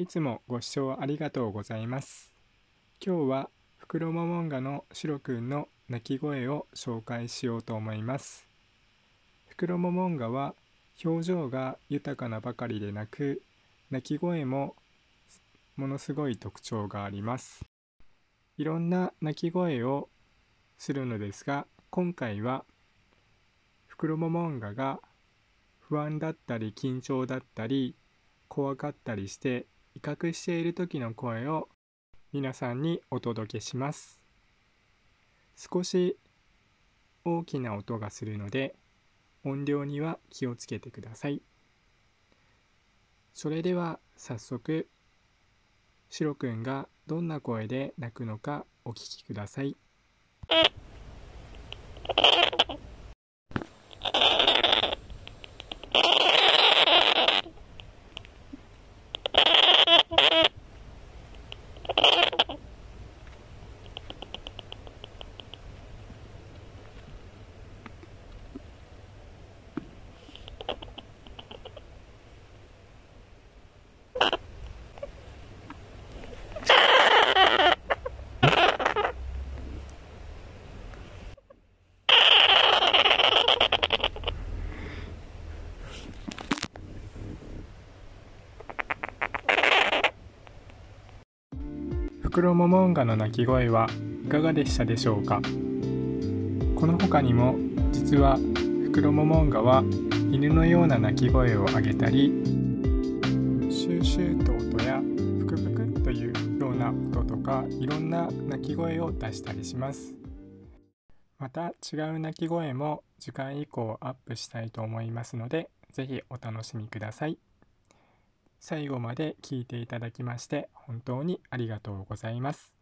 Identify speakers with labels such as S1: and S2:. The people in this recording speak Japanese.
S1: いつもご視聴ありがとうございます。今日はフクロモモンガのシロくんの鳴き声を紹介しようと思います。フクロモモンガは表情が豊かなばかりでなく鳴き声もものすごい特徴があります。いろんな鳴き声をするのですが今回はフクロモモンガが不安だったり緊張だったり怖かったりして威嚇している時の声を皆さんにお届けします少し大きな音がするので音量には気をつけてくださいそれでは早速シロくんがどんな声で鳴くのかお聞きください。フクロモモンガの鳴き声はいかがでしたでしょうかこの他にも実はフクロモモンガは犬のような鳴き声を上げたりシューシューと音やプクプクというような音とかいろんな鳴き声を出したりしますまた違う鳴き声も次回以降アップしたいと思いますので是非お楽しみください。最後まで聞いていただきまして本当にありがとうございます。